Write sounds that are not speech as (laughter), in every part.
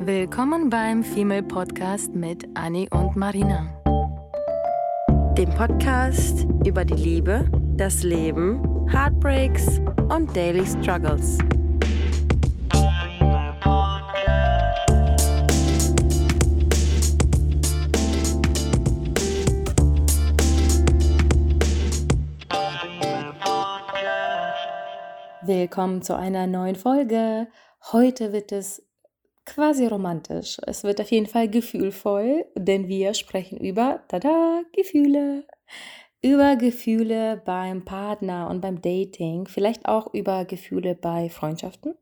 Willkommen beim Female Podcast mit Annie und Marina. Dem Podcast über die Liebe, das Leben, Heartbreaks und Daily Struggles. Willkommen zu einer neuen Folge. Heute wird es quasi romantisch. Es wird auf jeden Fall gefühlvoll, denn wir sprechen über, tada, Gefühle. Über Gefühle beim Partner und beim Dating, vielleicht auch über Gefühle bei Freundschaften.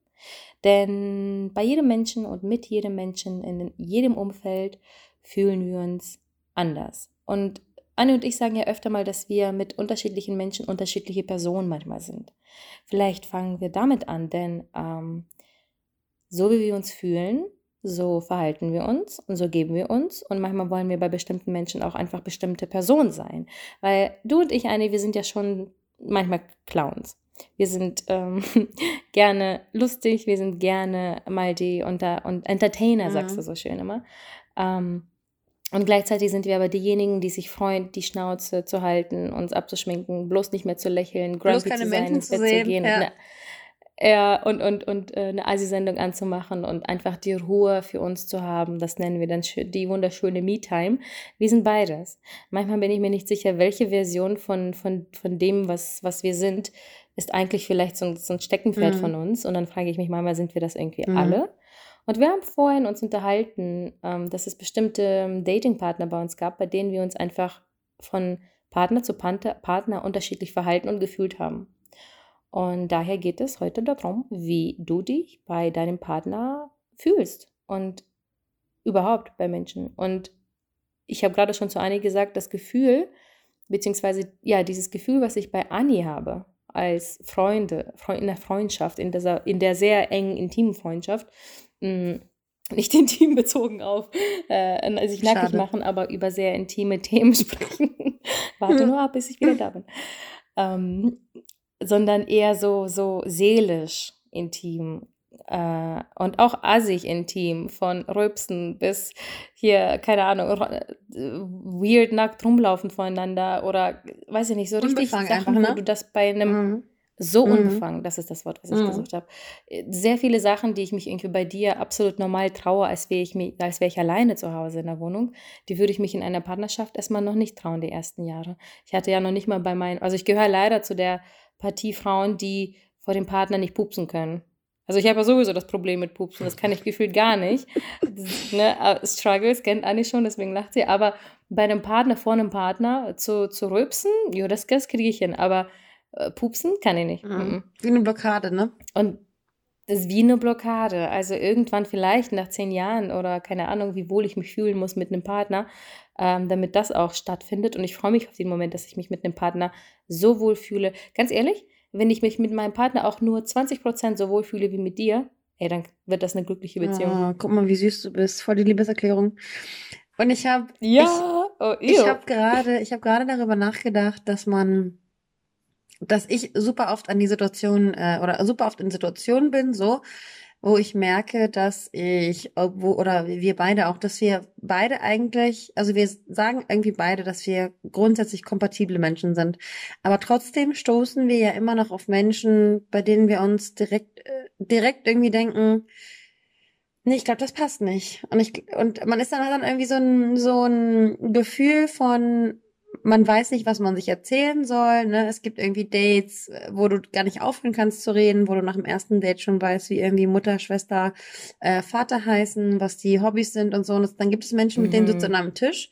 Denn bei jedem Menschen und mit jedem Menschen in jedem Umfeld fühlen wir uns anders. Und Anne und ich sagen ja öfter mal, dass wir mit unterschiedlichen Menschen unterschiedliche Personen manchmal sind. Vielleicht fangen wir damit an, denn ähm, so wie wir uns fühlen, so verhalten wir uns und so geben wir uns. Und manchmal wollen wir bei bestimmten Menschen auch einfach bestimmte Personen sein. Weil du und ich, Anne, wir sind ja schon manchmal Clowns. Wir sind ähm, (laughs) gerne lustig, wir sind gerne mal die unter und Entertainer, mhm. sagst du so schön immer. Ähm, und gleichzeitig sind wir aber diejenigen, die sich freuen, die Schnauze zu halten, uns abzuschminken, bloß nicht mehr zu lächeln, grumpy zu sein, Menschen ins Bett zu, gehen. Ja. Ja. und, und, und äh, eine Asi-Sendung anzumachen und einfach die Ruhe für uns zu haben. Das nennen wir dann die wunderschöne Me-Time. Wir sind beides. Manchmal bin ich mir nicht sicher, welche Version von, von, von dem, was, was wir sind, ist eigentlich vielleicht so ein, so ein Steckenpferd mhm. von uns. Und dann frage ich mich manchmal, sind wir das irgendwie mhm. alle? Und wir haben vorhin uns unterhalten, ähm, dass es bestimmte ähm, Datingpartner bei uns gab, bei denen wir uns einfach von Partner zu Partner unterschiedlich verhalten und gefühlt haben. Und daher geht es heute darum, wie du dich bei deinem Partner fühlst und überhaupt bei Menschen. Und ich habe gerade schon zu Anni gesagt, das Gefühl, beziehungsweise ja, dieses Gefühl, was ich bei Anni habe, als Freunde, in der Freundschaft, in, dieser, in der sehr engen, intimen Freundschaft, mh, nicht (laughs) intim bezogen auf äh, sich nackig Schade. machen, aber über sehr intime (laughs) Themen sprechen. Warte nur ab, bis ich wieder da bin. Ähm, sondern eher so, so seelisch intim äh, und auch assig intim, von Rülpsen bis hier, keine Ahnung, weird nackt rumlaufen voneinander oder weiß ich nicht, so richtig Sachen, einfach, ne? wo du das bei einem mhm so mhm. unbefangen, das ist das Wort, was ich mhm. gesucht habe. Äh, sehr viele Sachen, die ich mich irgendwie bei dir absolut normal traue, als wäre ich, als wär ich alleine zu Hause in der Wohnung, die würde ich mich in einer Partnerschaft erstmal noch nicht trauen, die ersten Jahre. Ich hatte ja noch nicht mal bei meinen, also ich gehöre leider zu der Partie Frauen, die vor dem Partner nicht pupsen können. Also ich habe ja sowieso das Problem mit Pupsen, das kann ich gefühlt gar nicht. Das, ne, äh, Struggles kennt Anni schon, deswegen lacht sie. Aber bei einem Partner, vor einem Partner zu, zu rülpsen, jo, das, das kriege ich hin. Aber äh, pupsen kann ich nicht. Mhm. Wie eine Blockade, ne? Und das ist wie eine Blockade. Also irgendwann vielleicht nach zehn Jahren oder keine Ahnung, wie wohl ich mich fühlen muss mit einem Partner, ähm, damit das auch stattfindet. Und ich freue mich auf den Moment, dass ich mich mit einem Partner so wohl fühle. Ganz ehrlich, wenn ich mich mit meinem Partner auch nur 20% so wohl fühle wie mit dir, ey, dann wird das eine glückliche Beziehung. Oh, guck mal, wie süß du bist. Voll die Liebeserklärung. Und ich habe ja, ich, oh, ich habe gerade, ich habe gerade darüber nachgedacht, dass man dass ich super oft an die Situation äh, oder super oft in Situationen bin, so, wo ich merke, dass ich, wo, oder wir beide auch, dass wir beide eigentlich, also wir sagen irgendwie beide, dass wir grundsätzlich kompatible Menschen sind. Aber trotzdem stoßen wir ja immer noch auf Menschen, bei denen wir uns direkt, äh, direkt irgendwie denken, Nee, ich glaube, das passt nicht. Und ich und man ist dann dann irgendwie so ein so ein Gefühl von man weiß nicht, was man sich erzählen soll. Ne? Es gibt irgendwie Dates, wo du gar nicht aufhören kannst zu reden, wo du nach dem ersten Date schon weißt, wie irgendwie Mutter, Schwester, äh, Vater heißen, was die Hobbys sind und so. Und dann gibt es Menschen, mit denen sitzt du mhm. an einem Tisch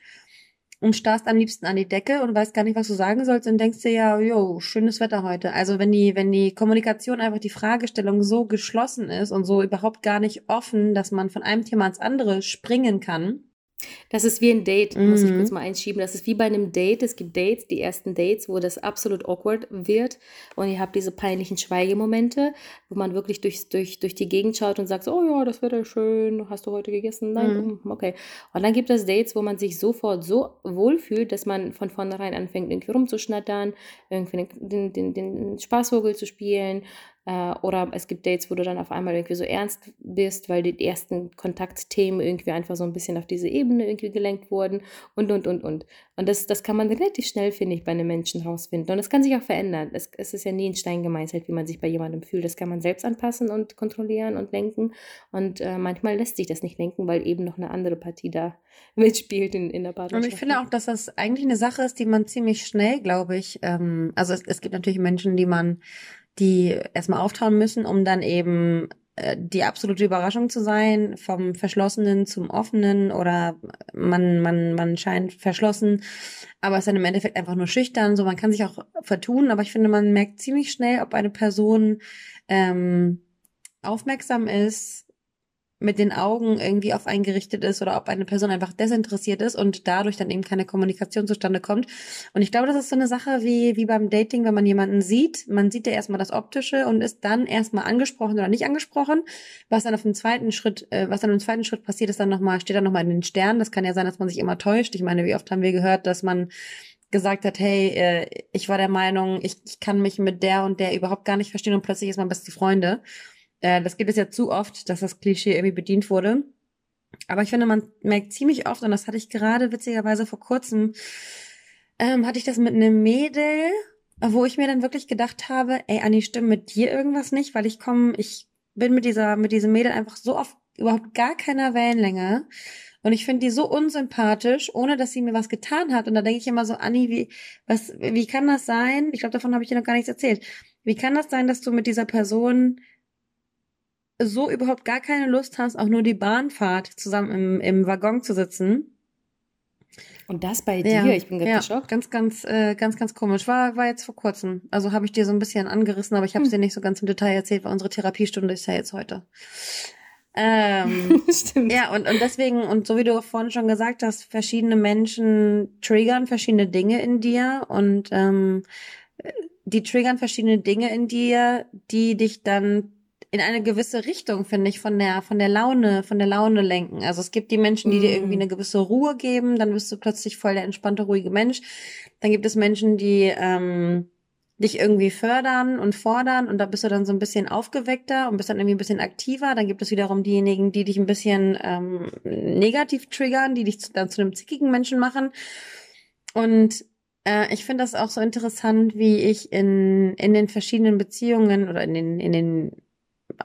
und starrst am liebsten an die Decke und weißt gar nicht, was du sagen sollst und denkst dir ja, jo, schönes Wetter heute. Also wenn die, wenn die Kommunikation einfach die Fragestellung so geschlossen ist und so überhaupt gar nicht offen, dass man von einem Thema ans andere springen kann, das ist wie ein Date, muss ich kurz mhm. mal einschieben. Das ist wie bei einem Date. Es gibt Dates, die ersten Dates, wo das absolut awkward wird. Und ihr habt diese peinlichen Schweigemomente, wo man wirklich durch, durch, durch die Gegend schaut und sagt, so, oh ja, das wird ja schön. Hast du heute gegessen? Nein, mhm. Mm, okay. Und dann gibt es Dates, wo man sich sofort so wohlfühlt, dass man von vornherein anfängt, irgendwie rumzuschnattern, irgendwie den, den, den Spaßvogel zu spielen, Äh, oder es gibt Dates, wo du dann auf einmal irgendwie so ernst bist, weil die ersten Kontaktthemen irgendwie einfach so ein bisschen auf diese Ebene irgendwie gelenkt wurden und, und, und, und. Und das, das kann man relativ schnell, finde ich, bei einem Menschen rausfinden. Und das kann sich auch verändern. Es, es ist ja nie in Stein gemeißelt, wie man sich bei jemandem fühlt. Das kann man selbst anpassen und kontrollieren und lenken. Und äh, manchmal lässt sich das nicht lenken, weil eben noch eine andere Partie da (laughs) mitspielt in, in der Partnerschaft. Und ich finde auch, dass das eigentlich eine Sache ist, die man ziemlich schnell, glaube ich, ähm, also es, es gibt natürlich Menschen, die man die erstmal auftauen müssen, um dann eben äh, die absolute Überraschung zu sein, vom Verschlossenen zum Offenen oder man, man, man scheint verschlossen, aber ist dann im Endeffekt einfach nur schüchtern. So, man kann sich auch vertun, aber ich finde, man merkt ziemlich schnell, ob eine Person ähm, aufmerksam ist, mit den Augen irgendwie auf einen gerichtet ist oder ob eine Person einfach desinteressiert ist und dadurch dann eben keine Kommunikation zustande kommt. Und ich glaube, das ist so eine Sache wie, wie beim Dating, wenn man jemanden sieht. Man sieht ja erstmal das Optische und ist dann erstmal angesprochen oder nicht angesprochen. Was dann auf dem zweiten Schritt, äh, was dann im zweiten Schritt passiert, ist dann nochmal, steht dann nochmal in den Sternen. Das kann ja sein, dass man sich immer täuscht. Ich meine, wie oft haben wir gehört, dass man gesagt hat, hey, äh, ich war der Meinung, ich, ich kann mich mit der und der überhaupt gar nicht verstehen und plötzlich ist man beste Freunde. Äh, das gibt es ja zu oft, dass das Klischee irgendwie bedient wurde. Aber ich finde, man merkt ziemlich oft, und das hatte ich gerade witzigerweise vor kurzem, ähm, hatte ich das mit einem Mädel, wo ich mir dann wirklich gedacht habe, ey, Anni, stimmt mit dir irgendwas nicht, weil ich komme, ich bin mit dieser, mit diesem Mädel einfach so auf überhaupt gar keiner Wellenlänge. Und ich finde die so unsympathisch, ohne dass sie mir was getan hat. Und da denke ich immer so, Anni, wie, was, wie kann das sein? Ich glaube, davon habe ich dir noch gar nichts erzählt. Wie kann das sein, dass du mit dieser Person so überhaupt gar keine Lust hast, auch nur die Bahnfahrt zusammen im, im Waggon zu sitzen. Und das bei dir? Ja, ich bin ganz ja, geschockt. Ganz, ganz, äh, ganz, ganz komisch. War, war jetzt vor kurzem. Also habe ich dir so ein bisschen angerissen, aber ich habe es Hm. dir nicht so ganz im Detail erzählt, weil unsere Therapiestunde ist ja jetzt heute. Ähm, (laughs) Stimmt. ja, und, und deswegen, und so wie du vorhin schon gesagt hast, verschiedene Menschen triggern verschiedene Dinge in dir und ähm, die triggern verschiedene Dinge in dir, die dich dann in eine gewisse Richtung, finde ich, von der, von der Laune, von der Laune lenken. Also es gibt die Menschen, die dir Mm. irgendwie eine gewisse Ruhe geben, dann bist du plötzlich voll der entspannte, ruhige Mensch. Dann gibt es Menschen, die ähm, dich irgendwie fördern und fordern und da bist du dann so ein bisschen aufgeweckter und bist dann irgendwie ein bisschen aktiver. Dann gibt es wiederum diejenigen, die dich ein bisschen ähm, negativ triggern, die dich zu, dann zu einem zickigen Menschen machen. Und äh, ich finde das auch so interessant, wie ich in, in den verschiedenen Beziehungen oder in den, in den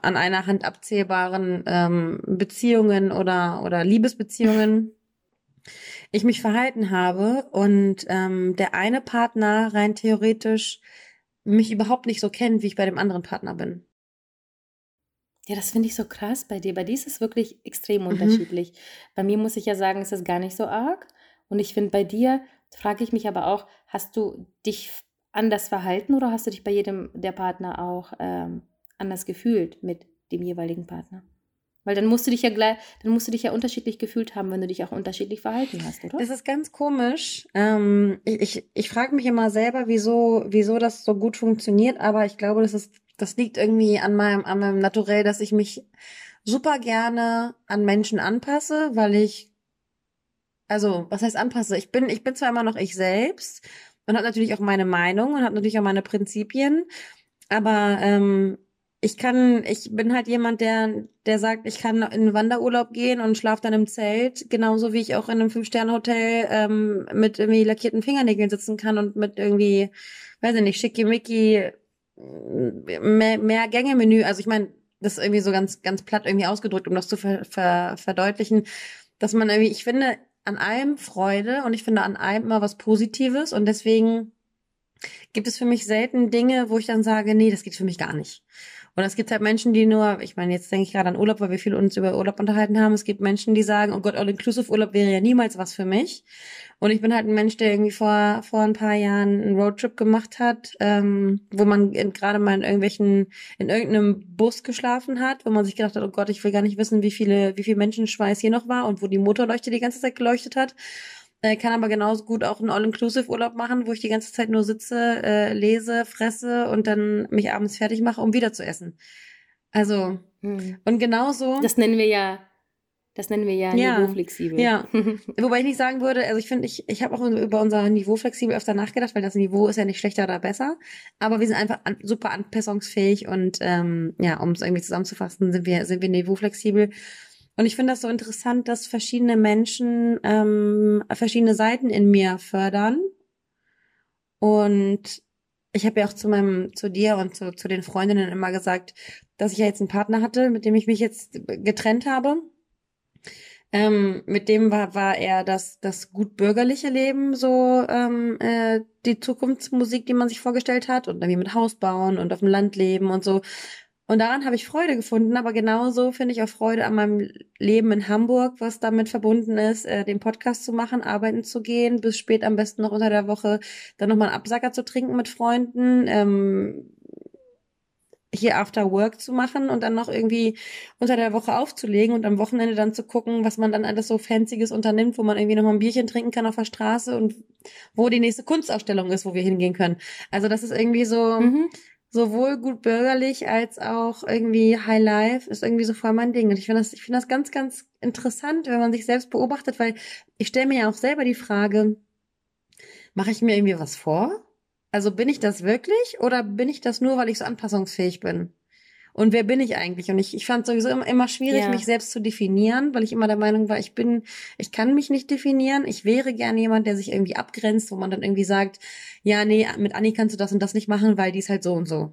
an einer Hand abzählbaren ähm, Beziehungen oder, oder Liebesbeziehungen ich mich verhalten habe und ähm, der eine Partner rein theoretisch mich überhaupt nicht so kennt, wie ich bei dem anderen Partner bin. Ja, das finde ich so krass bei dir. Bei dir ist es wirklich extrem Mhm. unterschiedlich. Bei mir muss ich ja sagen, ist es gar nicht so arg. Und ich finde, bei dir frage ich mich aber auch, hast du dich anders verhalten oder hast du dich bei jedem der Partner auch ähm, anders gefühlt mit dem jeweiligen Partner? Weil dann musst du dich ja gleich, dann musst du dich ja unterschiedlich gefühlt haben, wenn du dich auch unterschiedlich verhalten hast, oder? Das ist ganz komisch. Ähm, ich ich, ich frage mich immer selber, wieso, wieso das so gut funktioniert, aber ich glaube, das ist, das liegt irgendwie an meinem, an meinem Naturell, dass ich mich super gerne an Menschen anpasse, weil ich, also, was heißt anpasse? Ich bin, ich bin zwar immer noch ich selbst und habe natürlich auch meine Meinung und habe natürlich auch meine Prinzipien, aber ähm, ich kann, ich bin halt jemand, der, der sagt, ich kann in Wanderurlaub gehen und schlafe dann im Zelt, genauso wie ich auch in einem Fünf-Sterne-Hotel ähm, mit irgendwie lackierten Fingernägeln sitzen kann und mit irgendwie, weiß ich nicht, schickimicki mehr, mehr Gänge-Menü. Also ich meine, das ist irgendwie so ganz, ganz platt irgendwie ausgedrückt, um das zu ver, ver, verdeutlichen, dass man irgendwie, ich finde an allem Freude und ich finde an allem immer was Positives und deswegen gibt es für mich selten Dinge, wo ich dann sage, nee, das geht für mich gar nicht. Und es gibt halt Menschen, die nur, ich meine, jetzt denke ich gerade an Urlaub, weil wir viel uns über Urlaub unterhalten haben. Es gibt Menschen, die sagen, oh Gott, All-Inclusive-Urlaub wäre ja niemals was für mich. Und ich bin halt ein Mensch, der irgendwie vor, vor ein paar Jahren einen Roadtrip gemacht hat, ähm, wo man gerade mal in irgendwelchen, in irgendeinem Bus geschlafen hat, wo man sich gedacht hat, oh Gott, ich will gar nicht wissen, wie viele, wie viel Menschenschweiß hier noch war und wo die Motorleuchte die ganze Zeit geleuchtet hat. Äh, kann aber genauso gut auch einen All-Inclusive-Urlaub machen, wo ich die ganze Zeit nur sitze, äh, lese, fresse und dann mich abends fertig mache, um wieder zu essen. Also, Hm. und genauso. Das nennen wir ja Das nennen wir ja, Ja. niveauflexibel. Ja. (laughs) Wobei ich nicht sagen würde, also ich finde, ich, ich habe auch über unser Niveau flexibel öfter nachgedacht, weil das Niveau ist ja nicht schlechter oder besser. Aber wir sind einfach an, super anpassungsfähig und ähm, ja, um es irgendwie zusammenzufassen, sind wir, sind wir niveauflexibel. Und ich finde das so interessant, dass verschiedene Menschen ähm, verschiedene Seiten in mir fördern. Und ich habe ja auch zu meinem, zu dir und zu, zu den Freundinnen immer gesagt, dass ich ja jetzt einen Partner hatte, mit dem ich mich jetzt getrennt habe. Ähm, mit dem war, war eher das, das gut bürgerliche Leben so ähm, äh, die Zukunftsmusik, die man sich vorgestellt hat und irgendwie mit Haus bauen und auf dem Land leben und so. Und daran habe ich Freude gefunden, aber genauso finde ich auch Freude an meinem Leben in Hamburg, was damit verbunden ist, äh, den Podcast zu machen, arbeiten zu gehen, bis spät am besten noch unter der Woche dann nochmal einen Absacker zu trinken mit Freunden, ähm, hier After Work zu machen und dann noch irgendwie unter der Woche aufzulegen und am Wochenende dann zu gucken, was man dann alles so Fancyes unternimmt, wo man irgendwie nochmal ein Bierchen trinken kann auf der Straße und wo die nächste Kunstausstellung ist, wo wir hingehen können. Also das ist irgendwie so, Mhm. Sowohl gut bürgerlich als auch irgendwie High Life ist irgendwie so voll mein Ding. Und ich finde das, ich finde das ganz, ganz interessant, wenn man sich selbst beobachtet, weil ich stelle mir ja auch selber die Frage, mache ich mir irgendwie was vor? Also bin ich das wirklich oder bin ich das nur, weil ich so anpassungsfähig bin? Und wer bin ich eigentlich? Und ich, ich fand sowieso immer, immer schwierig, Ja. mich selbst zu definieren, weil ich immer der Meinung war, ich bin, ich kann mich nicht definieren. Ich wäre gerne jemand, der sich irgendwie abgrenzt, wo man dann irgendwie sagt, ja, nee, mit Anni kannst du das und das nicht machen, weil die ist halt so und so.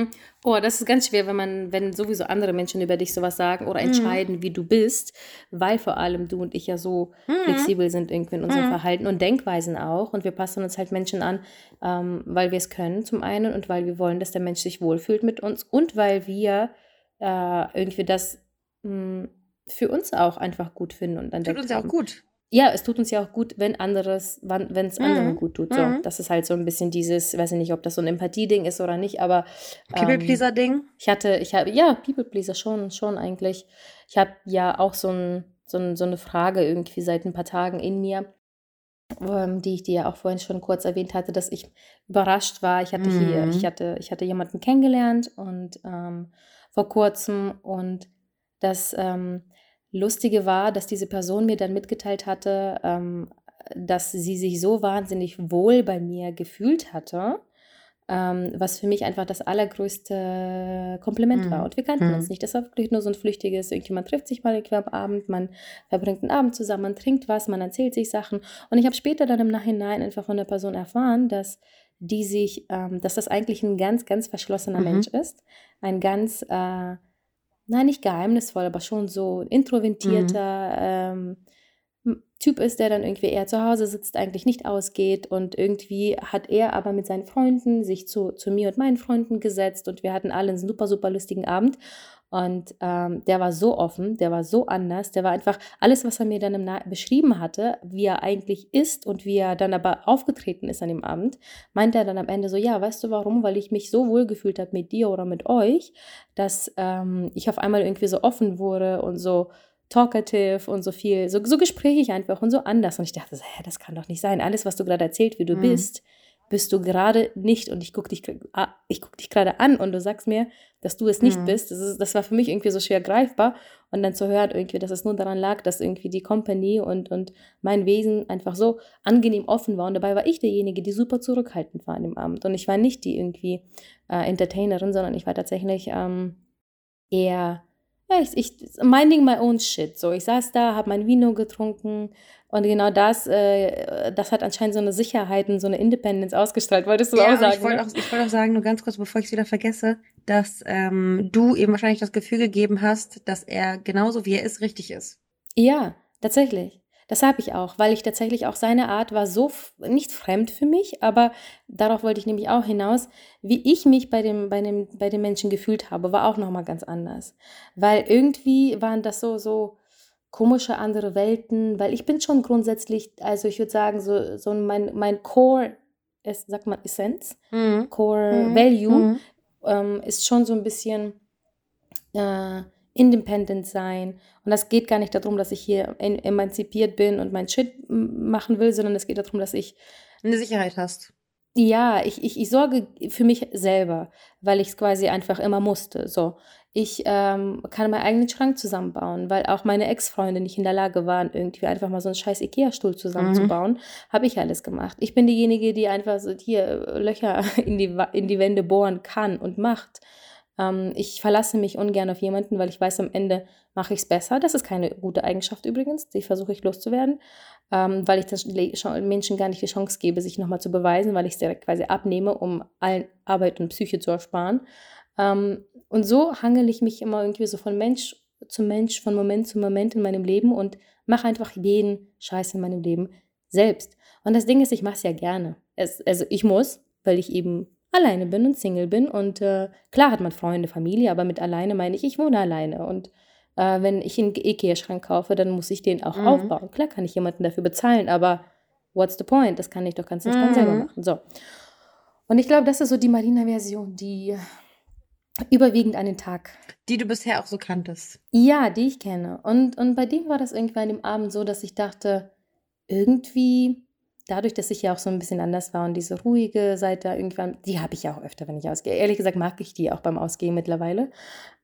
Mhm. Oh, das ist ganz schwer, wenn man, wenn sowieso andere Menschen über dich sowas sagen oder Mhm. entscheiden, wie du bist, weil vor allem du und ich ja so Mhm. flexibel sind irgendwie in unserem Mhm. Verhalten und Denkweisen auch. Und wir passen uns halt Menschen an, ähm, weil wir es können zum einen und weil wir wollen, dass der Mensch sich wohlfühlt mit uns und weil wir äh, irgendwie das mh, für uns auch einfach gut finden und Tut entdeckt uns ja auch haben. gut. Ja, es tut uns ja auch gut, wenn anderes, wenn es Mhm. anderen gut tut. So, Mhm. das ist halt so ein bisschen dieses, weiß ich nicht, ob das so ein Empathie-Ding ist oder nicht, aber ähm, People-Pleaser-Ding. ich hatte, ich habe, ja, People Pleaser schon, schon eigentlich. Ich habe ja auch so, ein, so, ein, so eine Frage irgendwie seit ein paar Tagen in mir, ähm, die ich dir ja auch vorhin schon kurz erwähnt hatte, dass ich überrascht war. Ich hatte hier, Mhm. ich hatte, ich hatte jemanden kennengelernt und ähm, vor kurzem und das ähm, Lustige war, dass diese Person mir dann mitgeteilt hatte, ähm, dass sie sich so wahnsinnig wohl bei mir gefühlt hatte, ähm, was für mich einfach das allergrößte Kompliment Mhm. war. Und wir kannten Mhm. uns nicht. Das war wirklich nur so ein flüchtiges, irgendjemand trifft sich mal irgendwie am Abend, man verbringt einen Abend zusammen, man trinkt was, man erzählt sich Sachen. Und ich habe später dann im Nachhinein einfach von der Person erfahren, dass die sich, ähm, dass das eigentlich ein ganz, ganz verschlossener Mhm. Mensch ist. Ein ganz, äh, nein, nicht geheimnisvoll, aber schon so ein introvertierter ähm, m- Typ ist, der dann irgendwie eher zu Hause sitzt, eigentlich nicht ausgeht. Und irgendwie hat er aber mit seinen Freunden sich zu, zu mir und meinen Freunden gesetzt. Und wir hatten alle einen super, super lustigen Abend und ähm, der war so offen, der war so anders, der war einfach alles, was er mir dann im Na beschrieben hatte, wie er eigentlich ist und wie er dann aber aufgetreten ist an dem Abend, meinte er dann am Ende so, ja, weißt du warum? Weil ich mich so wohl gefühlt habe mit dir oder mit euch, dass ähm, ich auf einmal irgendwie so offen wurde und so talkative und so viel, so, so gesprächig einfach und so anders. Und ich dachte, so, hä, das kann doch nicht sein. Alles, was du gerade erzählt, wie du Mhm. bist, bist du gerade nicht. Und ich gucke dich, ah, ich guck dich gerade an und du sagst mir, dass du es nicht Mhm. bist. Das, ist, das war für mich irgendwie so schwer greifbar. Und dann zu hören, irgendwie, dass es nur daran lag, dass irgendwie die Company und, und mein Wesen einfach so angenehm offen war. Und dabei war ich derjenige, die super zurückhaltend war an dem Abend. Und ich war nicht die irgendwie äh, Entertainerin, sondern ich war tatsächlich ähm, eher, ja, ich, ich, minding my own shit. So, ich saß da, habe mein Vino getrunken und genau das, äh, das hat anscheinend so eine Sicherheit und so eine Independence ausgestrahlt. Wolltest du Ja, auch sagen? ich wollte ne? auch, ich wollte auch sagen, nur ganz kurz, bevor ich es wieder vergesse, dass ähm, du ihm wahrscheinlich das Gefühl gegeben hast, dass er genauso wie er ist, richtig ist. Ja, tatsächlich. Das habe ich auch, weil ich tatsächlich auch seine Art war so nicht fremd für mich, aber darauf wollte ich nämlich auch hinaus, wie ich mich bei dem, bei dem, bei dem Menschen gefühlt habe, war auch nochmal ganz anders. Weil irgendwie waren das so, so komische andere Welten, weil ich bin schon grundsätzlich, also ich würde sagen, so, so mein, mein Core, ist, sagt man Essenz, Mhm. Core Mhm. Value, Mhm. ähm, ist schon so ein bisschen äh, independent sein. Und das geht gar nicht darum, dass ich hier emanzipiert bin und mein Shit machen will, sondern es geht darum, dass ich Eine Sicherheit hast. Ja, ich, ich, ich sorge für mich selber, weil ich es quasi einfach immer musste. So, ich ähm, kann meinen eigenen Schrank zusammenbauen, weil auch meine Ex-Freunde nicht in der Lage waren, irgendwie einfach mal so einen scheiß Ikea-Stuhl zusammenzubauen. Mhm. Habe ich alles gemacht. Ich bin diejenige, die einfach so hier Löcher (laughs) in die, in die Wände bohren kann und macht. Ähm, ich verlasse mich ungern auf jemanden, weil ich weiß, am Ende mache ich es besser. Das ist keine gute Eigenschaft übrigens, die versuche ich loszuwerden, ähm, weil ich den Menschen gar nicht die Chance gebe, sich nochmal zu beweisen, weil ich es direkt quasi abnehme, um allen Arbeit und Psyche zu ersparen. Ähm, und so hangel ich mich immer irgendwie so von Mensch zu Mensch, von Moment zu Moment in meinem Leben und mache einfach jeden Scheiß in meinem Leben selbst. Und das Ding ist, ich mache es ja gerne. Es, also ich muss, weil ich eben alleine bin und Single bin. Und äh, klar hat man Freunde, Familie, aber mit alleine meine ich, ich wohne alleine. Und äh, wenn ich einen Ikea-Schrank kaufe, dann muss ich den auch mhm. aufbauen. Klar kann ich jemanden dafür bezahlen, aber what's the point? Das kann ich doch ganz entspannt mhm. selber machen. So. Und ich glaube, das ist so die Marina-Version, die überwiegend an den Tag. Die du bisher auch so kanntest. Ja, die ich kenne. Und, und bei dem war das irgendwann an dem Abend so, dass ich dachte, irgendwie dadurch, dass ich ja auch so ein bisschen anders war und diese ruhige Seite irgendwann, die habe ich ja auch öfter, wenn ich ausgehe. Ehrlich gesagt mag ich die auch beim Ausgehen mittlerweile.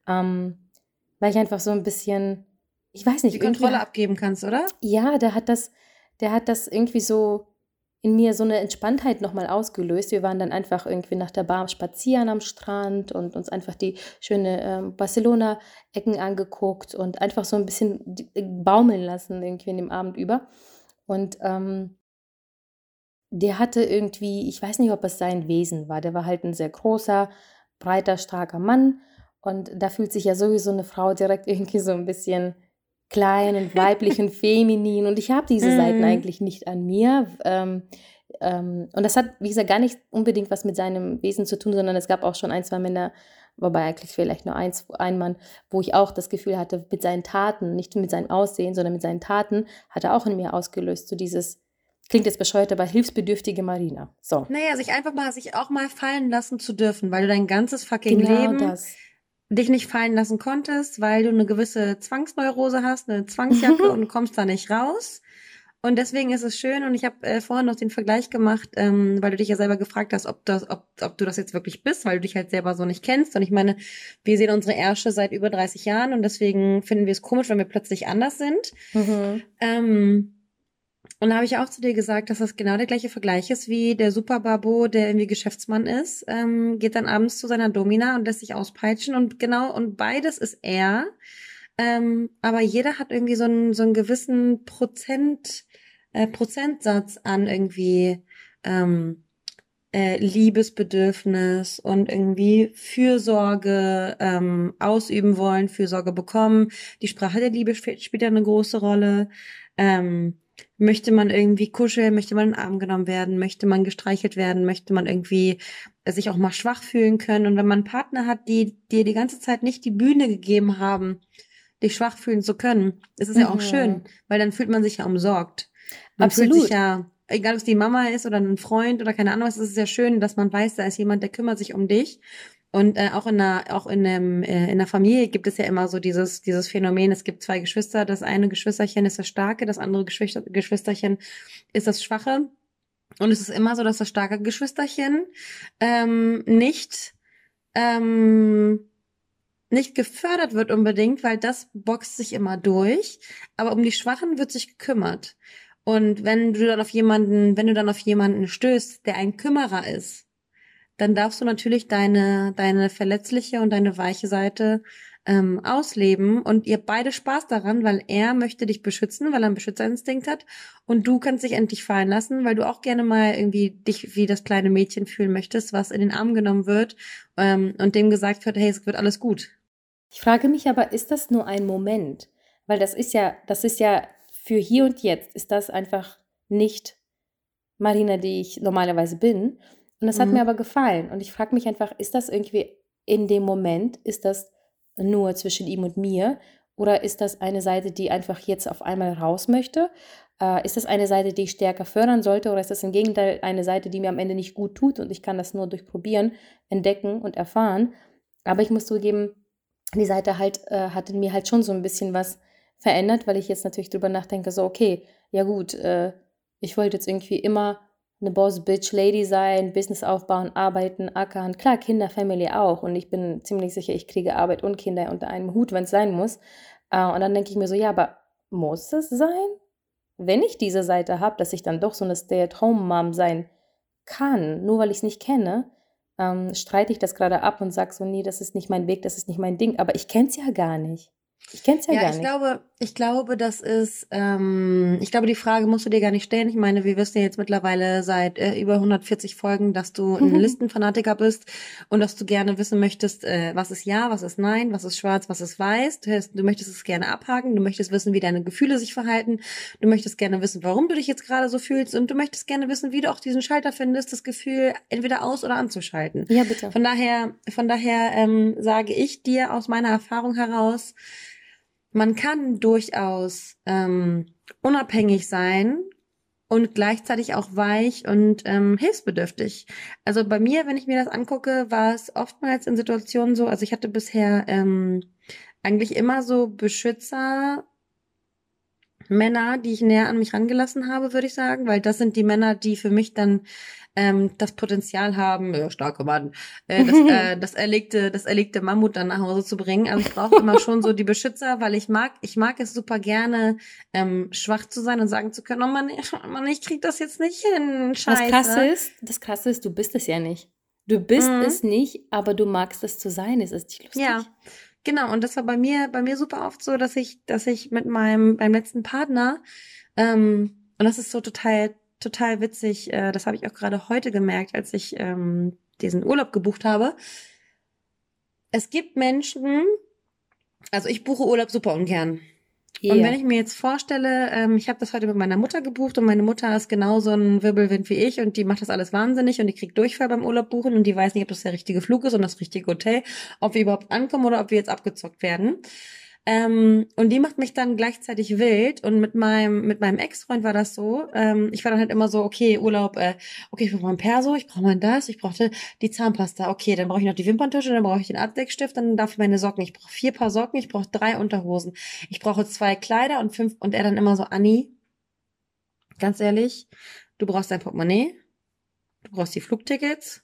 Ähm, weil ich einfach so ein bisschen, ich weiß nicht. Die Kontrolle abgeben kannst, oder? Ja, der hat das, der hat das irgendwie so in mir so eine Entspanntheit nochmal ausgelöst. Wir waren dann einfach irgendwie nach der Bar spazieren am Strand und uns einfach die schöne ähm, Barcelona-Ecken angeguckt und einfach so ein bisschen baumeln lassen irgendwie in dem Abend über. Und ähm, der hatte irgendwie, ich weiß nicht, ob es sein Wesen war, der war halt ein sehr großer, breiter, starker Mann. Und da fühlt sich ja sowieso eine Frau direkt (laughs) irgendwie so ein bisschen klein und weiblich und feminin. Und ich habe diese mhm. Seiten eigentlich nicht an mir. Ähm, ähm, und das hat, wie gesagt, gar nicht unbedingt was mit seinem Wesen zu tun, sondern es gab auch schon ein, zwei Männer, wobei eigentlich vielleicht nur eins, ein Mann, wo ich auch das Gefühl hatte, mit seinen Taten, nicht mit seinem Aussehen, sondern mit seinen Taten, hat er auch in mir ausgelöst, so dieses Klingt jetzt bescheuert, aber hilfsbedürftige Marina. So. Naja, sich einfach mal, sich auch mal fallen lassen zu dürfen, weil du dein ganzes fucking genau Leben das. dich nicht fallen lassen konntest, weil du eine gewisse Zwangsneurose hast, eine Zwangsjacke (laughs) und kommst da nicht raus. Und deswegen ist es schön, und ich habe äh, vorhin noch den Vergleich gemacht, ähm, weil du dich ja selber gefragt hast, ob, das, ob, ob du das jetzt wirklich bist, weil du dich halt selber so nicht kennst. Und ich meine, wir sehen unsere Ärsche seit über 30 Jahren und deswegen finden wir es komisch, wenn wir plötzlich anders sind. Mhm. Ähm, und da habe ich auch zu dir gesagt, dass das genau der gleiche Vergleich ist wie der Superbabo, der irgendwie Geschäftsmann ist, ähm, geht dann abends zu seiner Domina und lässt sich auspeitschen und genau, und beides ist er. Ähm, aber jeder hat irgendwie so einen, so einen gewissen Prozent, äh, Prozentsatz an irgendwie ähm, äh, Liebesbedürfnis und irgendwie Fürsorge ähm, ausüben wollen, Fürsorge bekommen. Die Sprache der Liebe spielt, spielt ja eine große Rolle. Ähm, Möchte man irgendwie kuscheln? Möchte man in den Arm genommen werden? Möchte man gestreichelt werden? Möchte man irgendwie sich auch mal schwach fühlen können? Und wenn man einen Partner hat, die dir die ganze Zeit nicht die Bühne gegeben haben, dich schwach fühlen zu können, ist es mhm. ja auch mhm. schön, weil dann fühlt man sich ja umsorgt. Man Absolut. fühlt sich ja, egal ob es die Mama ist oder ein Freund oder keine Ahnung was, ist es ja schön, dass man weiß, da ist jemand, der kümmert sich um dich und äh, auch in einer, auch in einem, äh, in der Familie gibt es ja immer so dieses, dieses Phänomen, es gibt zwei Geschwister, das eine Geschwisterchen ist das Starke, das andere Geschwister, Geschwisterchen ist das Schwache. Und es ist immer so, dass das starke Geschwisterchen ähm, nicht, ähm, nicht gefördert wird unbedingt, weil das boxt sich immer durch. Aber um die Schwachen wird sich gekümmert. Und wenn du dann auf jemanden, wenn du dann auf jemanden stößt, der ein Kümmerer ist, dann darfst du natürlich deine, deine verletzliche und deine weiche Seite ähm, ausleben und ihr beide Spaß daran, weil er möchte dich beschützen, weil er einen Beschützerinstinkt hat und du kannst dich endlich fallen lassen, weil du auch gerne mal irgendwie dich wie das kleine Mädchen fühlen möchtest, was in den Arm genommen wird ähm, und dem gesagt wird, hey, es wird alles gut. Ich frage mich aber, ist das nur ein Moment? Weil das ist ja, das ist ja für hier und jetzt ist das einfach nicht Marina, die ich normalerweise bin. Und das hat mir mhm. aber gefallen. Und ich frage mich einfach, ist das irgendwie in dem Moment, ist das nur zwischen ihm und mir? Oder ist das eine Seite, die einfach jetzt auf einmal raus möchte? Äh, ist das eine Seite, die ich stärker fördern sollte? Oder ist das im Gegenteil eine Seite, die mir am Ende nicht gut tut und ich kann das nur durch Probieren entdecken und erfahren? Aber ich muss zugeben, die Seite halt äh, hat in mir halt schon so ein bisschen was verändert, weil ich jetzt natürlich drüber nachdenke, so, okay, ja gut, äh, ich wollte jetzt irgendwie immer eine Boss-Bitch-Lady sein, Business aufbauen, arbeiten, ackern. Klar, Kinder, Family auch. Und ich bin ziemlich sicher, ich kriege Arbeit und Kinder unter einem Hut, wenn es sein muss. Äh, und dann denke ich mir so, ja, aber muss es sein? Wenn ich diese Seite habe, dass ich dann doch so eine Stay-at-home-Mom sein kann, nur weil ich es nicht kenne, ähm, streite ich das gerade ab und sage so, nee, das ist nicht mein Weg, das ist nicht mein Ding. Aber ich kenne es ja gar nicht. Ich kenne es ja, ja, gar ich nicht. Glaube, ich glaube, das ist, ähm, ich glaube, die Frage musst du dir gar nicht stellen. Ich meine, wir wissen ja jetzt mittlerweile seit äh, über 140 Folgen, dass du ein Listenfanatiker bist und dass du gerne wissen möchtest, äh, was ist ja, was ist nein, was ist schwarz, was ist weiß. Du, hast, du möchtest es gerne abhaken, du möchtest wissen, wie deine Gefühle sich verhalten, du möchtest gerne wissen, warum du dich jetzt gerade so fühlst und du möchtest gerne wissen, wie du auch diesen Schalter findest, das Gefühl entweder aus- oder anzuschalten. Ja, bitte. Von daher, von daher ähm, sage ich dir aus meiner Erfahrung heraus, man kann durchaus ähm, unabhängig sein und gleichzeitig auch weich und ähm, hilfsbedürftig. Also bei mir, wenn ich mir das angucke, war es oftmals in Situationen so, also ich hatte bisher ähm, eigentlich immer so Beschützer Männer, die ich näher an mich rangelassen habe, würde ich sagen, weil das sind die Männer, die für mich dann ähm, das Potenzial haben, ja, starke Mann, äh, das, (laughs) äh, das erlegte, das erlegte Mammut dann nach Hause zu bringen. Aber ich brauche immer schon so die Beschützer, weil ich mag, ich mag es super gerne, ähm, schwach zu sein und sagen zu können, oh Mann, Mann, ich krieg das jetzt nicht hin. Scheiße. Das krasse ist, das krasse ist, du bist es ja nicht. Du bist mhm. es nicht, aber du magst es zu sein. Es ist nicht lustig. Ja. Genau, und das war bei mir, bei mir super oft so, dass ich, dass ich mit meinem, beim letzten Partner, ähm, und das ist so total total witzig. Äh, das habe ich auch gerade heute gemerkt, als ich ähm, diesen Urlaub gebucht habe. Es gibt Menschen, also ich buche Urlaub super ungern. Yeah. Und wenn ich mir jetzt vorstelle, ähm, ich habe das heute mit meiner Mutter gebucht und meine Mutter ist genauso ein Wirbelwind wie ich und die macht das alles wahnsinnig und die kriegt Durchfall beim Urlaub buchen und die weiß nicht, ob das der richtige Flug ist und das richtige Hotel, ob wir überhaupt ankommen oder ob wir jetzt abgezockt werden. Ähm, und die macht mich dann gleichzeitig wild. Und mit meinem, mit meinem Ex-Freund war das so. Ähm, ich war dann halt immer so, okay, Urlaub, äh, okay, ich brauche mein Perso, ich brauche mein das, ich brauchte die Zahnpasta, okay, dann brauche ich noch die Wimperntusche, dann brauche ich den Abdeckstift, dann darf ich meine Socken. Ich brauche vier Paar Socken, ich brauche drei Unterhosen, ich brauche zwei Kleider und fünf. Und er dann immer so, Anni, ganz ehrlich, du brauchst dein Portemonnaie, du brauchst die Flugtickets,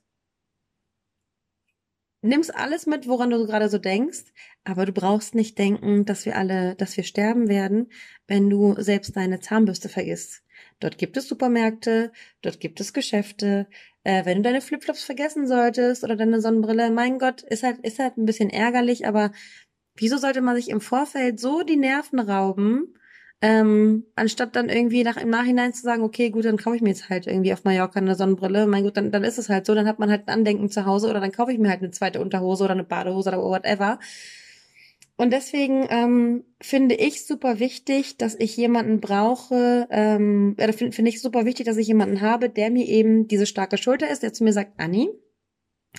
nimmst alles mit, woran du gerade so denkst, aber du brauchst nicht denken, dass wir alle, dass wir sterben werden, wenn du selbst deine Zahnbürste vergisst. Dort gibt es Supermärkte, dort gibt es Geschäfte. Äh, wenn du deine Flipflops vergessen solltest oder deine Sonnenbrille, mein Gott, ist halt, ist halt ein bisschen ärgerlich, aber wieso sollte man sich im Vorfeld so die Nerven rauben, ähm, anstatt dann irgendwie nach, im Nachhinein zu sagen, okay, gut, dann kaufe ich mir jetzt halt irgendwie auf Mallorca eine Sonnenbrille. Mein Gott, dann, dann ist es halt so, dann hat man halt ein Andenken zu Hause oder dann kaufe ich mir halt eine zweite Unterhose oder eine Badehose oder whatever. Und deswegen ähm, finde ich super wichtig, dass ich jemanden brauche, ähm, oder finde find ich super wichtig, dass ich jemanden habe, der mir eben diese starke Schulter ist, der zu mir sagt, Anni,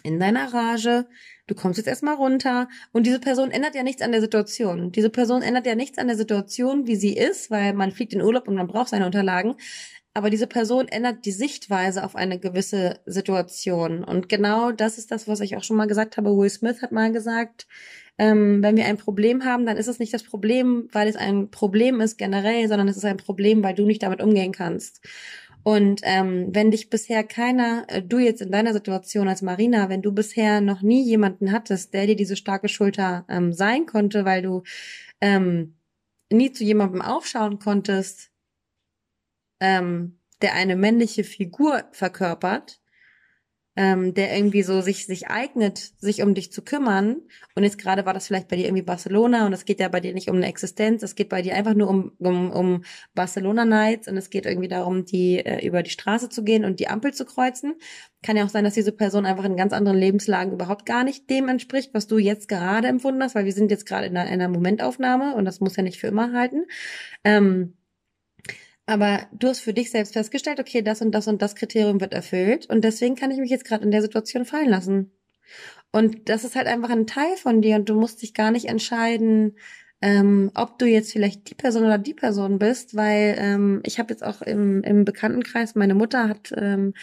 in deiner Rage, du kommst jetzt erstmal runter und diese Person ändert ja nichts an der Situation. Diese Person ändert ja nichts an der Situation, wie sie ist, weil man fliegt in Urlaub und man braucht seine Unterlagen. Aber diese Person ändert die Sichtweise auf eine gewisse Situation. Und genau das ist das, was ich auch schon mal gesagt habe. Will Smith hat mal gesagt, ähm, wenn wir ein Problem haben, dann ist es nicht das Problem, weil es ein Problem ist generell, sondern es ist ein Problem, weil du nicht damit umgehen kannst. Und ähm, wenn dich bisher keiner, äh, du jetzt in deiner Situation als Marina, wenn du bisher noch nie jemanden hattest, der dir diese starke Schulter ähm, sein konnte, weil du ähm, nie zu jemandem aufschauen konntest, ähm, der eine männliche Figur verkörpert, ähm, der irgendwie so sich, sich eignet, sich um dich zu kümmern. Und jetzt gerade war das vielleicht bei dir irgendwie Barcelona und es geht ja bei dir nicht um eine Existenz, es geht bei dir einfach nur um, um, um Barcelona Nights und es geht irgendwie darum, die äh, über die Straße zu gehen und die Ampel zu kreuzen. Kann ja auch sein, dass diese Person einfach in ganz anderen Lebenslagen überhaupt gar nicht dem entspricht, was du jetzt gerade empfunden hast, weil wir sind jetzt gerade in einer, in einer Momentaufnahme und das muss ja nicht für immer halten. Ähm, aber du hast für dich selbst festgestellt, okay, das und das und das Kriterium wird erfüllt und deswegen kann ich mich jetzt gerade in der Situation fallen lassen. Und das ist halt einfach ein Teil von dir und du musst dich gar nicht entscheiden, ähm, ob du jetzt vielleicht die Person oder die Person bist, weil ähm, ich habe jetzt auch im, im Bekanntenkreis, meine Mutter hat ähm,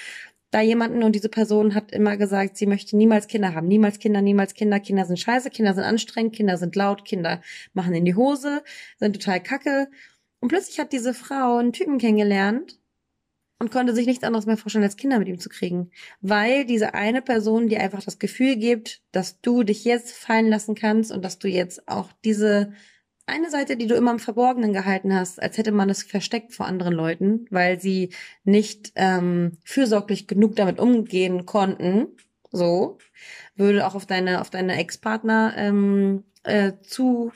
da jemanden und diese Person hat immer gesagt, sie möchte niemals Kinder haben. Niemals Kinder, niemals Kinder. Kinder sind scheiße, Kinder sind anstrengend, Kinder sind laut, Kinder machen in die Hose, sind total kacke. Und plötzlich hat diese Frau einen Typen kennengelernt, und konnte sich nichts anderes mehr vorstellen, als Kinder mit ihm zu kriegen. Weil diese eine Person dir einfach das Gefühl gibt, dass du dich jetzt fallen lassen kannst und dass du jetzt auch diese eine Seite, die du immer im Verborgenen gehalten hast, als hätte man es versteckt vor anderen Leuten, weil sie nicht ähm, fürsorglich genug damit umgehen konnten, so, würde auch auf deine, auf deine Ex-Partner ähm, äh, zu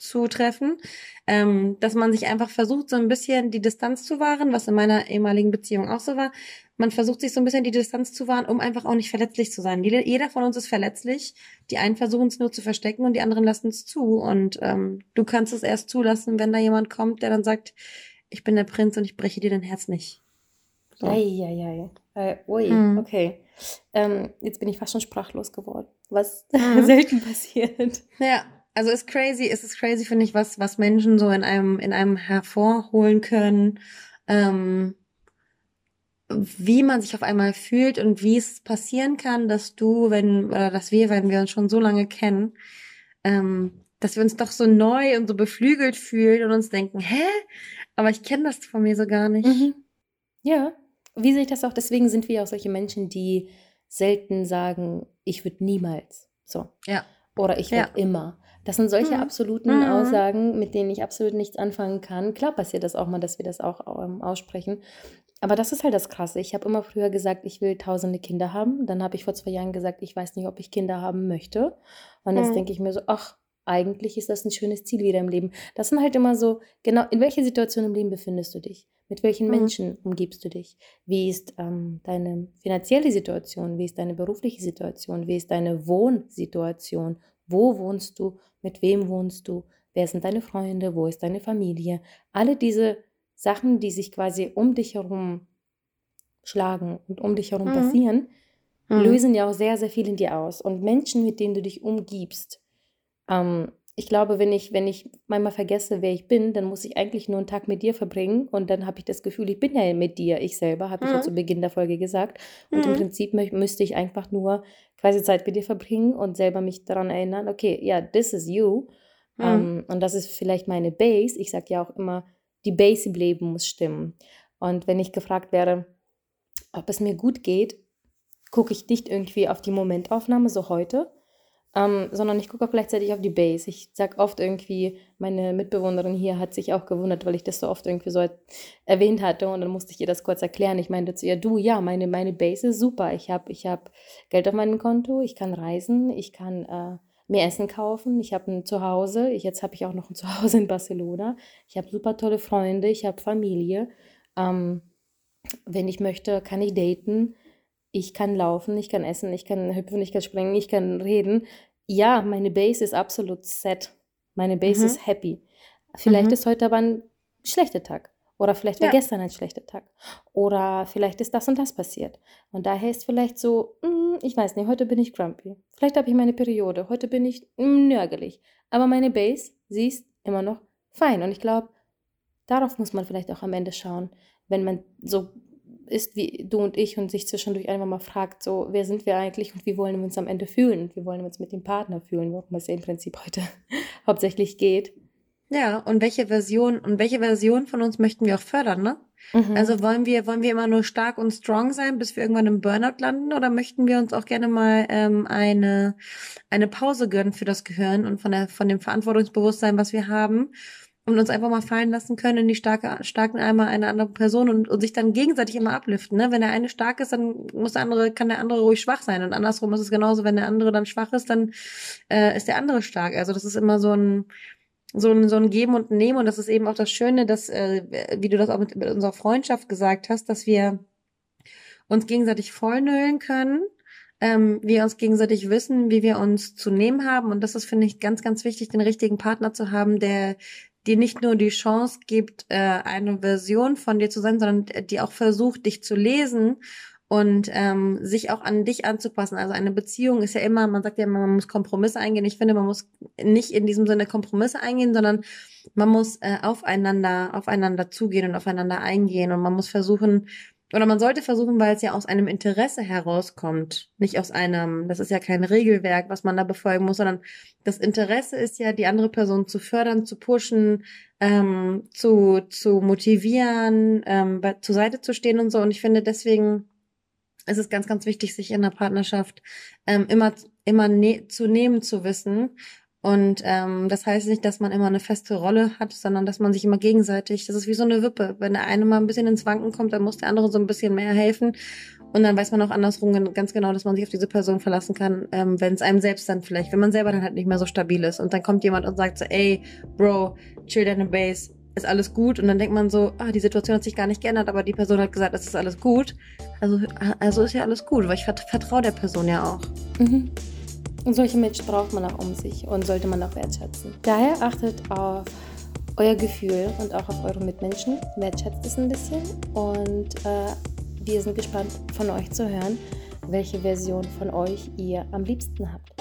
zutreffen, ähm, dass man sich einfach versucht, so ein bisschen die Distanz zu wahren, was in meiner ehemaligen Beziehung auch so war. Man versucht sich so ein bisschen die Distanz zu wahren, um einfach auch nicht verletzlich zu sein. Jeder von uns ist verletzlich. Die einen versuchen es nur zu verstecken und die anderen lassen es zu. Und ähm, du kannst es erst zulassen, wenn da jemand kommt, der dann sagt, ich bin der Prinz und ich breche dir dein Herz nicht. So. Eieiei. Äh, ui, mhm. okay. Ähm, jetzt bin ich fast schon sprachlos geworden, was mhm. (laughs) selten passiert. Ja, also ist crazy, ist es crazy, finde ich, was, was Menschen so in einem, in einem hervorholen können, ähm, wie man sich auf einmal fühlt und wie es passieren kann, dass du, wenn, oder dass wir, wenn wir uns schon so lange kennen, ähm, dass wir uns doch so neu und so beflügelt fühlen und uns denken, hä? Aber ich kenne das von mir so gar nicht. Mhm. Ja, wie sehe ich das auch? Deswegen sind wir auch solche Menschen, die selten sagen, ich würde niemals. So. Ja. Oder ich werde ja. immer. Das sind solche mhm. absoluten mhm. Aussagen, mit denen ich absolut nichts anfangen kann. Klar passiert das auch mal, dass wir das auch ähm, aussprechen. Aber das ist halt das Krasse. Ich habe immer früher gesagt, ich will tausende Kinder haben. Dann habe ich vor zwei Jahren gesagt, ich weiß nicht, ob ich Kinder haben möchte. Und jetzt mhm. denke ich mir so, ach, eigentlich ist das ein schönes Ziel wieder im Leben. Das sind halt immer so, genau, in welcher Situation im Leben befindest du dich? Mit welchen mhm. Menschen umgibst du dich? Wie ist ähm, deine finanzielle Situation? Wie ist deine berufliche Situation? Wie ist deine Wohnsituation? Wo wohnst du? Mit wem wohnst du? Wer sind deine Freunde? Wo ist deine Familie? Alle diese Sachen, die sich quasi um dich herum schlagen und um dich herum mhm. passieren, mhm. lösen ja auch sehr, sehr viel in dir aus. Und Menschen, mit denen du dich umgibst, ähm, ich glaube, wenn ich, wenn ich manchmal vergesse, wer ich bin, dann muss ich eigentlich nur einen Tag mit dir verbringen und dann habe ich das Gefühl, ich bin ja mit dir, ich selber, habe ich ja mhm. zu Beginn der Folge gesagt. Und mhm. im Prinzip müsste ich einfach nur quasi Zeit mit dir verbringen und selber mich daran erinnern, okay, ja, this is you. Mhm. Ähm, und das ist vielleicht meine Base. Ich sage ja auch immer, die Base im Leben muss stimmen. Und wenn ich gefragt werde, ob es mir gut geht, gucke ich nicht irgendwie auf die Momentaufnahme, so heute, ähm, sondern ich gucke auch gleichzeitig auf die Base. Ich sage oft irgendwie, meine Mitbewohnerin hier hat sich auch gewundert, weil ich das so oft irgendwie so erwähnt hatte und dann musste ich ihr das kurz erklären. Ich meinte zu ihr, du, ja, meine, meine Base ist super. Ich habe ich hab Geld auf meinem Konto, ich kann reisen, ich kann äh, mir Essen kaufen, ich habe ein Zuhause, ich, jetzt habe ich auch noch ein (laughs) Zuhause in Barcelona, ich habe super tolle Freunde, ich habe Familie. Ähm, wenn ich möchte, kann ich daten ich kann laufen, ich kann essen, ich kann hüpfen, ich kann springen, ich kann reden. Ja, meine Base ist absolut set. Meine Base mhm. ist happy. Vielleicht mhm. ist heute aber ein schlechter Tag. Oder vielleicht war ja. gestern ein schlechter Tag. Oder vielleicht ist das und das passiert. Und daher ist vielleicht so, mm, ich weiß nicht, heute bin ich grumpy. Vielleicht habe ich meine Periode. Heute bin ich mm, nörgelig. Aber meine Base, sie ist immer noch fein. Und ich glaube, darauf muss man vielleicht auch am Ende schauen, wenn man so ist wie du und ich und sich zwischendurch einfach mal fragt, so, wer sind wir eigentlich und wie wollen wir uns am Ende fühlen und wie wollen wir uns mit dem Partner fühlen, worum es ja im Prinzip heute (laughs) hauptsächlich geht. Ja, und welche Version, und welche Version von uns möchten wir auch fördern, ne? Mhm. Also wollen wir, wollen wir immer nur stark und strong sein, bis wir irgendwann im Burnout landen, oder möchten wir uns auch gerne mal ähm, eine, eine Pause gönnen für das Gehirn und von der, von dem Verantwortungsbewusstsein, was wir haben und uns einfach mal fallen lassen können in die starke, starken Eimer einer anderen Person und, und sich dann gegenseitig immer abliften. Ne? Wenn der eine stark ist, dann muss der andere, kann der andere ruhig schwach sein. Und andersrum ist es genauso, wenn der andere dann schwach ist, dann äh, ist der andere stark. Also das ist immer so ein so ein, so ein Geben und Nehmen. Und das ist eben auch das Schöne, dass, äh, wie du das auch mit, mit unserer Freundschaft gesagt hast, dass wir uns gegenseitig vollnüllen können ähm, wir uns gegenseitig wissen, wie wir uns zu nehmen haben. Und das ist, finde ich, ganz, ganz wichtig, den richtigen Partner zu haben, der dir nicht nur die Chance gibt, äh, eine Version von dir zu sein, sondern die auch versucht, dich zu lesen und ähm, sich auch an dich anzupassen. Also eine Beziehung ist ja immer, man sagt ja immer, man muss Kompromisse eingehen. Ich finde, man muss nicht in diesem Sinne Kompromisse eingehen, sondern man muss äh, aufeinander, aufeinander zugehen und aufeinander eingehen und man muss versuchen, oder man sollte versuchen, weil es ja aus einem Interesse herauskommt, nicht aus einem, das ist ja kein Regelwerk, was man da befolgen muss, sondern das Interesse ist ja, die andere Person zu fördern, zu pushen, ähm, zu, zu motivieren, ähm, zur Seite zu stehen und so. Und ich finde deswegen ist es ganz, ganz wichtig, sich in der Partnerschaft ähm, immer, immer ne zu nehmen zu wissen und ähm, das heißt nicht, dass man immer eine feste Rolle hat, sondern dass man sich immer gegenseitig, das ist wie so eine Wippe. Wenn der eine mal ein bisschen ins Wanken kommt, dann muss der andere so ein bisschen mehr helfen. Und dann weiß man auch andersrum ganz genau, dass man sich auf diese Person verlassen kann, ähm, wenn es einem selbst dann vielleicht, wenn man selber dann halt nicht mehr so stabil ist. Und dann kommt jemand und sagt so, ey, Bro, chill deine Base, ist alles gut. Und dann denkt man so, ah, die Situation hat sich gar nicht geändert, aber die Person hat gesagt, es ist alles gut. Also, also ist ja alles gut, weil ich vertraue der Person ja auch. Mhm. Und solche Menschen braucht man auch um sich und sollte man auch wertschätzen. Daher achtet auf euer Gefühl und auch auf eure Mitmenschen. Wertschätzt es ein bisschen und äh, wir sind gespannt von euch zu hören, welche Version von euch ihr am liebsten habt.